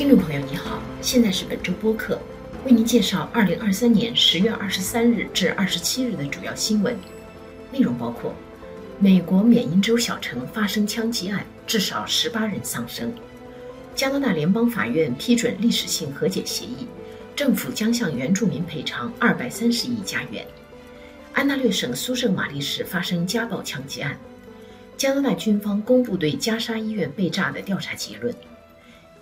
听众朋友你好，现在是本周播客，为您介绍二零二三年十月二十三日至二十七日的主要新闻。内容，包括：美国缅因州小城发生枪击案，至少十八人丧生；加拿大联邦法院批准历史性和解协议，政府将向原住民赔偿二百三十亿加元；安大略省苏圣玛丽市发生家暴枪击案；加拿大军方公布对加沙医院被炸的调查结论。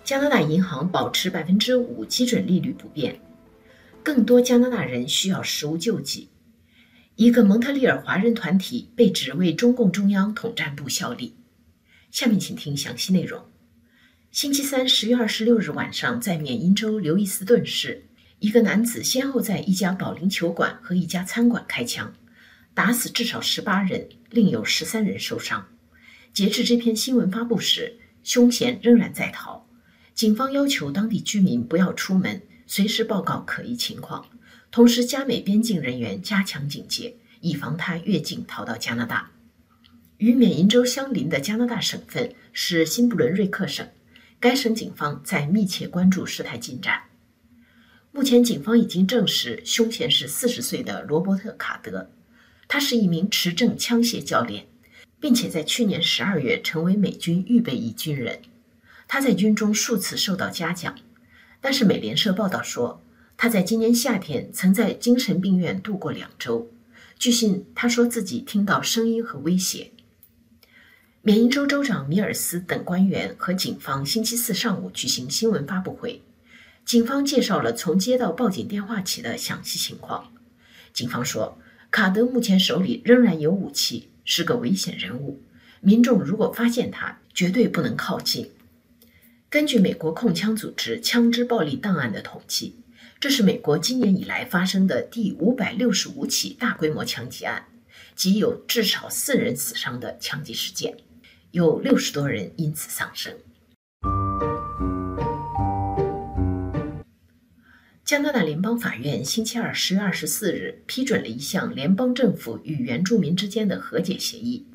加拿大银行保持百分之五基准利率不变，更多加拿大人需要食物救济。一个蒙特利尔华人团体被指为中共中央统战部效力。下面请听详细内容。星期三，十月二十六日晚上，在缅因州刘易斯顿市，一个男子先后在一家保龄球馆和一家餐馆开枪，打死至少十八人，另有十三人受伤。截至这篇新闻发布时，凶嫌仍然在逃。警方要求当地居民不要出门，随时报告可疑情况，同时加美边境人员加强警戒，以防他越境逃到加拿大。与缅因州相邻的加拿大省份是新布伦瑞克省，该省警方在密切关注事态进展。目前，警方已经证实凶嫌是四十岁的罗伯特·卡德，他是一名持证枪械教练，并且在去年十二月成为美军预备役军人。他在军中数次受到嘉奖，但是美联社报道说，他在今年夏天曾在精神病院度过两周。据信，他说自己听到声音和威胁。缅因州州长米尔斯等官员和警方星期四上午举行新闻发布会，警方介绍了从接到报警电话起的详细情况。警方说，卡德目前手里仍然有武器，是个危险人物。民众如果发现他，绝对不能靠近。根据美国控枪组织枪支暴力档案的统计，这是美国今年以来发生的第五百六十五起大规模枪击案，即有至少四人死伤的枪击事件，有六十多人因此丧生。加拿大联邦法院星期二十月二十四日批准了一项联邦政府与原住民之间的和解协议，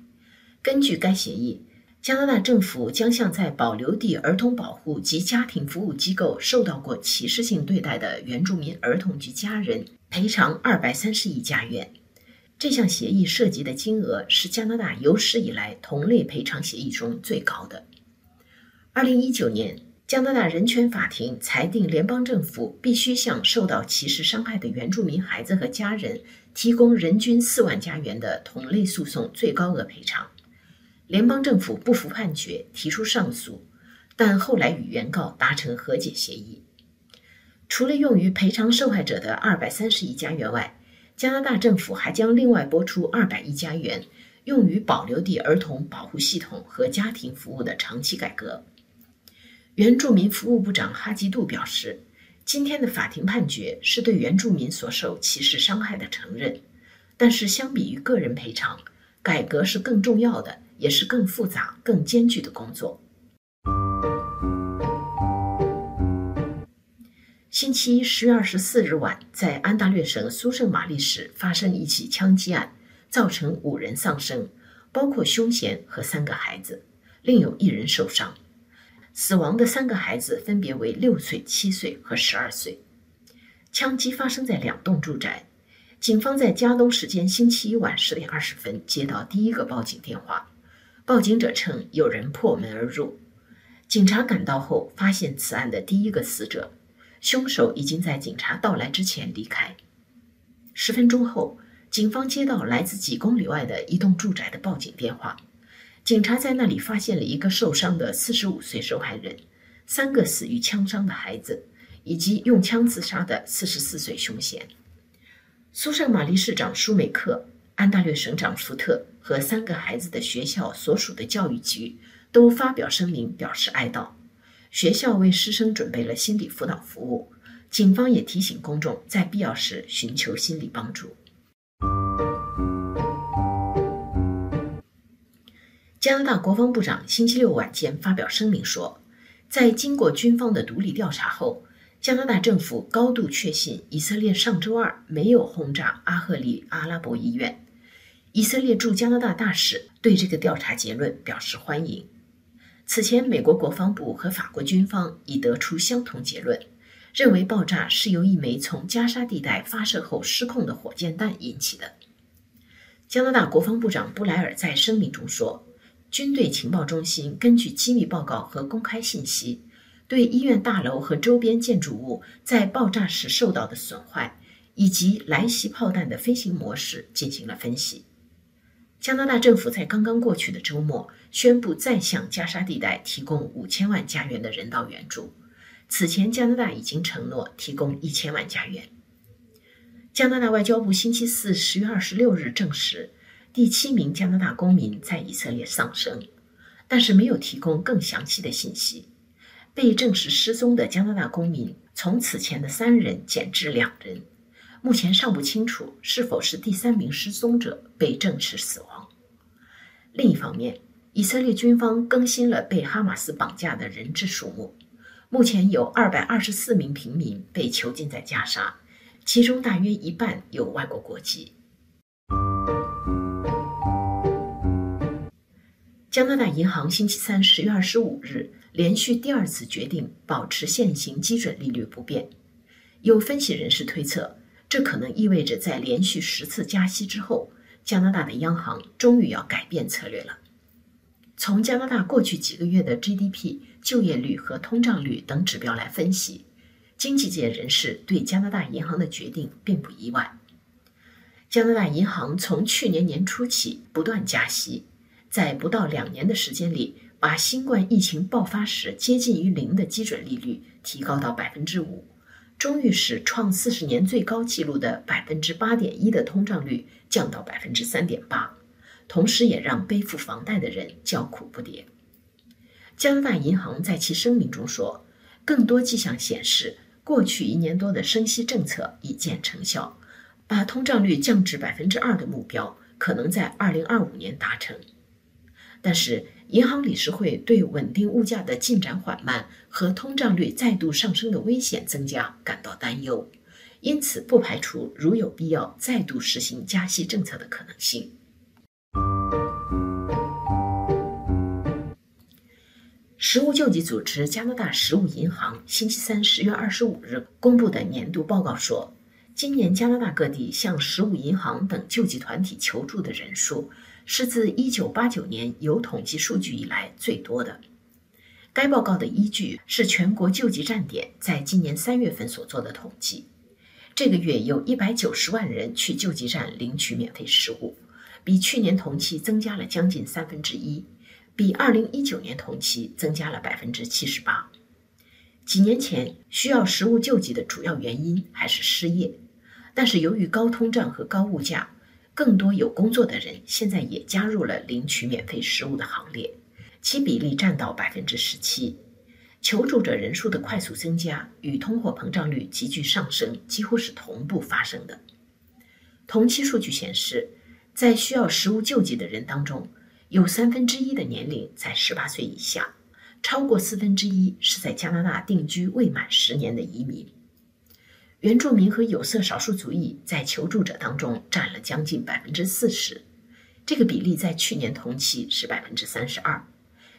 根据该协议。加拿大政府将向在保留地儿童保护及家庭服务机构受到过歧视性对待的原住民儿童及家人赔偿二百三十亿加元。这项协议涉及的金额是加拿大有史以来同类赔偿协议中最高的。二零一九年，加拿大人权法庭裁定联邦政府必须向受到歧视伤害的原住民孩子和家人提供人均四万加元的同类诉讼最高额赔偿。联邦政府不服判决，提出上诉，但后来与原告达成和解协议。除了用于赔偿受害者的二百三十亿加元外，加拿大政府还将另外拨出二百亿加元，用于保留地儿童保护系统和家庭服务的长期改革。原住民服务部长哈吉杜表示，今天的法庭判决是对原住民所受歧视伤害的承认，但是相比于个人赔偿，改革是更重要的。也是更复杂、更艰巨的工作。星期一，十月二十四日晚，在安大略省苏圣玛丽市发生一起枪击案，造成五人丧生，包括凶嫌和三个孩子，另有一人受伤。死亡的三个孩子分别为六岁、七岁和十二岁。枪击发生在两栋住宅。警方在加东时间星期一晚十点二十分接到第一个报警电话。报警者称有人破门而入，警察赶到后发现此案的第一个死者，凶手已经在警察到来之前离开。十分钟后，警方接到来自几公里外的一栋住宅的报警电话，警察在那里发现了一个受伤的四十五岁受害人，三个死于枪伤的孩子，以及用枪自杀的四十四岁凶嫌。苏圣玛丽市长舒美克。安大略省长福特和三个孩子的学校所属的教育局都发表声明表示哀悼。学校为师生准备了心理辅导服务，警方也提醒公众在必要时寻求心理帮助。加拿大国防部长星期六晚间发表声明说，在经过军方的独立调查后，加拿大政府高度确信以色列上周二没有轰炸阿赫里阿拉伯医院。以色列驻加拿大大使对这个调查结论表示欢迎。此前，美国国防部和法国军方已得出相同结论，认为爆炸是由一枚从加沙地带发射后失控的火箭弹引起的。加拿大国防部长布莱尔在声明中说：“军队情报中心根据机密报告和公开信息，对医院大楼和周边建筑物在爆炸时受到的损坏，以及来袭炮弹的飞行模式进行了分析。”加拿大政府在刚刚过去的周末宣布再向加沙地带提供五千万加元的人道援助。此前，加拿大已经承诺提供一千万加元。加拿大外交部星期四十月二十六日证实，第七名加拿大公民在以色列丧生，但是没有提供更详细的信息。被证实失踪的加拿大公民从此前的三人减至两人。目前尚不清楚是否是第三名失踪者被证实死亡。另一方面，以色列军方更新了被哈马斯绑架的人质数目，目前有二百二十四名平民被囚禁在加沙，其中大约一半有外国国籍。加拿大银行星期三十月二十五日连续第二次决定保持现行基准利率不变，有分析人士推测。这可能意味着，在连续十次加息之后，加拿大的央行终于要改变策略了。从加拿大过去几个月的 GDP、就业率和通胀率等指标来分析，经济界人士对加拿大银行的决定并不意外。加拿大银行从去年年初起不断加息，在不到两年的时间里，把新冠疫情爆发时接近于零的基准利率提高到百分之五。终于使创四十年最高纪录的百分之八点一的通胀率降到百分之三点八，同时也让背负房贷的人叫苦不迭。加拿大银行在其声明中说，更多迹象显示，过去一年多的升息政策已见成效，把通胀率降至百分之二的目标可能在二零二五年达成。但是，银行理事会对稳定物价的进展缓慢和通胀率再度上升的危险增加感到担忧，因此不排除如有必要再度实行加息政策的可能性。食物救济组织加拿大食物银行星期三十月二十五日公布的年度报告说，今年加拿大各地向食物银行等救济团体求助的人数。是自1989年有统计数据以来最多的。该报告的依据是全国救济站点在今年三月份所做的统计。这个月有一百九十万人去救济站领取免费食物，比去年同期增加了将近三分之一，比2019年同期增加了百分之七十八。几年前需要食物救济的主要原因还是失业，但是由于高通胀和高物价。更多有工作的人现在也加入了领取免费食物的行列，其比例占到百分之十七。求助者人数的快速增加与通货膨胀率急剧上升几乎是同步发生的。同期数据显示，在需要食物救济的人当中，有三分之一的年龄在十八岁以下，超过四分之一是在加拿大定居未满十年的移民。原住民和有色少数族裔在求助者当中占了将近百分之四十，这个比例在去年同期是百分之三十二。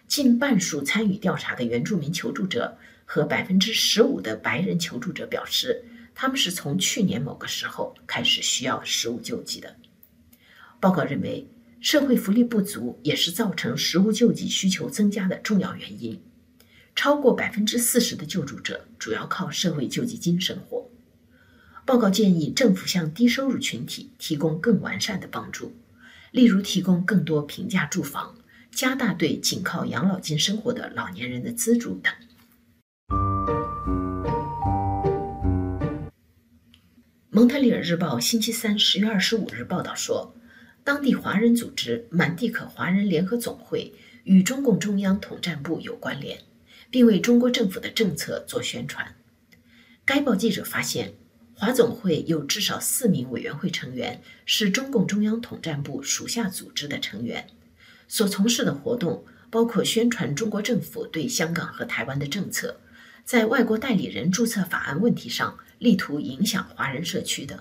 近半数参与调查的原住民求助者和百分之十五的白人求助者表示，他们是从去年某个时候开始需要食物救济的。报告认为，社会福利不足也是造成食物救济需求增加的重要原因。超过百分之四十的救助者主要靠社会救济金生活。报告建议政府向低收入群体提供更完善的帮助，例如提供更多平价住房，加大对仅靠养老金生活的老年人的资助等。蒙特利尔日报星期三十月二十五日报道说，当地华人组织满地可华人联合总会与中共中央统战部有关联，并为中国政府的政策做宣传。该报记者发现。华总会有至少四名委员会成员是中共中央统战部属下组织的成员，所从事的活动包括宣传中国政府对香港和台湾的政策，在外国代理人注册法案问题上力图影响华人社区等。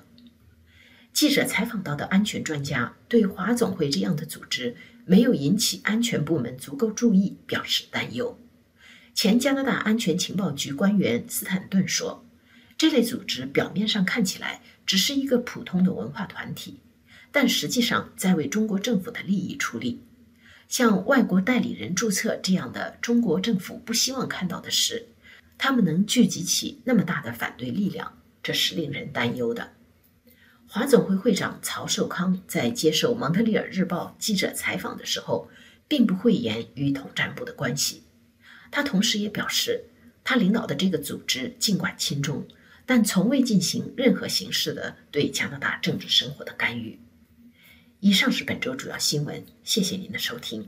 记者采访到的安全专家对华总会这样的组织没有引起安全部门足够注意表示担忧。前加拿大安全情报局官员斯坦顿说：“这类组织表面上看起来只是一个普通的文化团体，但实际上在为中国政府的利益出力。像外国代理人注册这样的中国政府不希望看到的事，他们能聚集起那么大的反对力量，这是令人担忧的。”华总会会长曹寿康在接受《蒙特利尔日报》记者采访的时候，并不讳言与统战部的关系。他同时也表示，他领导的这个组织尽管轻重，但从未进行任何形式的对加拿大政治生活的干预。以上是本周主要新闻，谢谢您的收听。